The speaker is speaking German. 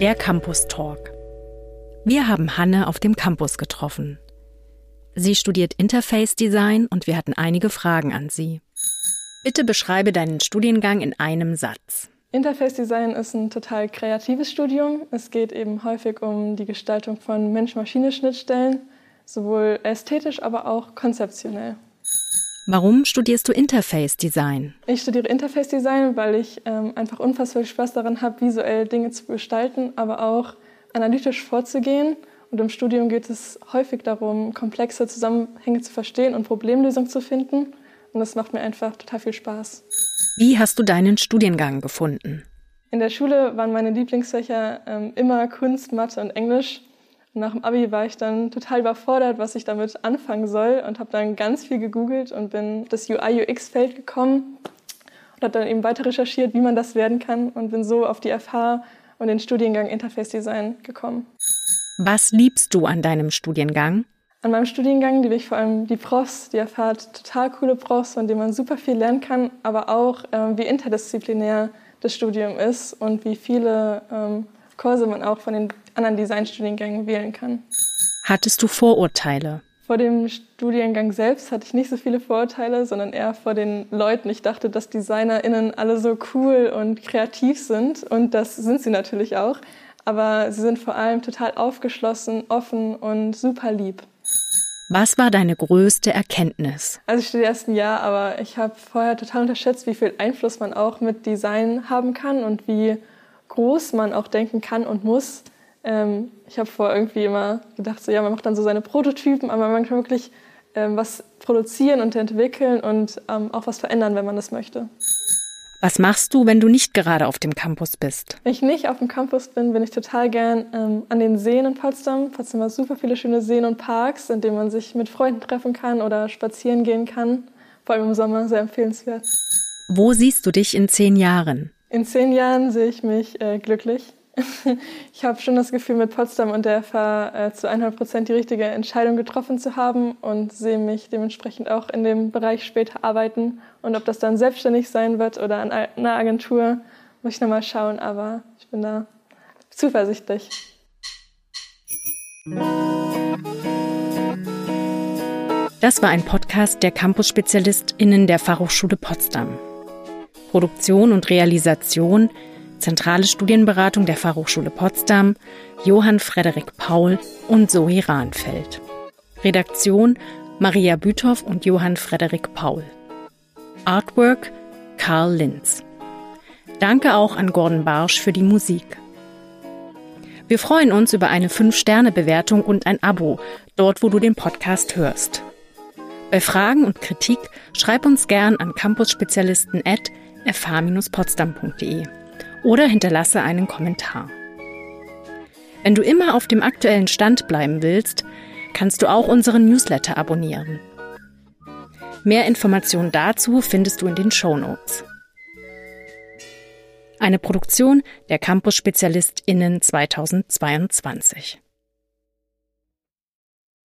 Der Campus Talk. Wir haben Hanne auf dem Campus getroffen. Sie studiert Interface Design und wir hatten einige Fragen an sie. Bitte beschreibe deinen Studiengang in einem Satz. Interface Design ist ein total kreatives Studium. Es geht eben häufig um die Gestaltung von Mensch-Maschine-Schnittstellen, sowohl ästhetisch, aber auch konzeptionell. Warum studierst du Interface Design? Ich studiere Interface Design, weil ich ähm, einfach unfassbar viel Spaß daran habe, visuell Dinge zu gestalten, aber auch analytisch vorzugehen. Und im Studium geht es häufig darum, komplexe Zusammenhänge zu verstehen und Problemlösungen zu finden. Und das macht mir einfach total viel Spaß. Wie hast du deinen Studiengang gefunden? In der Schule waren meine Lieblingsfächer ähm, immer Kunst, Mathe und Englisch. Nach dem Abi war ich dann total überfordert, was ich damit anfangen soll und habe dann ganz viel gegoogelt und bin auf das UI-UX-Feld gekommen und habe dann eben weiter recherchiert, wie man das werden kann und bin so auf die FH und den Studiengang Interface Design gekommen. Was liebst du an deinem Studiengang? An meinem Studiengang liebe ich vor allem die Profs, die erfahrt total coole Profs, von denen man super viel lernen kann, aber auch äh, wie interdisziplinär das Studium ist und wie viele ähm, Kurse man auch von den anderen Designstudiengängen wählen kann. Hattest du Vorurteile? Vor dem Studiengang selbst hatte ich nicht so viele Vorurteile, sondern eher vor den Leuten. Ich dachte, dass DesignerInnen alle so cool und kreativ sind und das sind sie natürlich auch. Aber sie sind vor allem total aufgeschlossen, offen und super lieb. Was war deine größte Erkenntnis? Also ich studiere erst ein Jahr, aber ich habe vorher total unterschätzt, wie viel Einfluss man auch mit Design haben kann und wie groß man auch denken kann und muss. Ähm, ich habe vorher irgendwie immer gedacht, so, ja, man macht dann so seine Prototypen, aber man kann wirklich ähm, was produzieren und entwickeln und ähm, auch was verändern, wenn man das möchte. Was machst du, wenn du nicht gerade auf dem Campus bist? Wenn ich nicht auf dem Campus bin, bin ich total gern ähm, an den Seen in Potsdam. Potsdam hat super viele schöne Seen und Parks, in denen man sich mit Freunden treffen kann oder spazieren gehen kann. Vor allem im Sommer sehr empfehlenswert. Wo siehst du dich in zehn Jahren? In zehn Jahren sehe ich mich äh, glücklich. Ich habe schon das Gefühl, mit Potsdam und der FH äh, zu 100 Prozent die richtige Entscheidung getroffen zu haben und sehe mich dementsprechend auch in dem Bereich später arbeiten. Und ob das dann selbstständig sein wird oder an einer Agentur, muss ich nochmal schauen, aber ich bin da zuversichtlich. Das war ein Podcast der Campus-SpezialistInnen der Fachhochschule Potsdam. Produktion und Realisation – Zentrale Studienberatung der Fachhochschule Potsdam, Johann Frederik Paul und Zoe Rahnfeld. Redaktion Maria Büthoff und Johann Frederik Paul. Artwork Karl Linz. Danke auch an Gordon Barsch für die Musik. Wir freuen uns über eine 5-Sterne-Bewertung und ein Abo, dort wo du den Podcast hörst. Bei Fragen und Kritik schreib uns gern an campusspezialisten fh-potsdam.de oder hinterlasse einen Kommentar. Wenn du immer auf dem aktuellen Stand bleiben willst, kannst du auch unseren Newsletter abonnieren. Mehr Informationen dazu findest du in den Show Notes. Eine Produktion der Campus-SpezialistInnen 2022.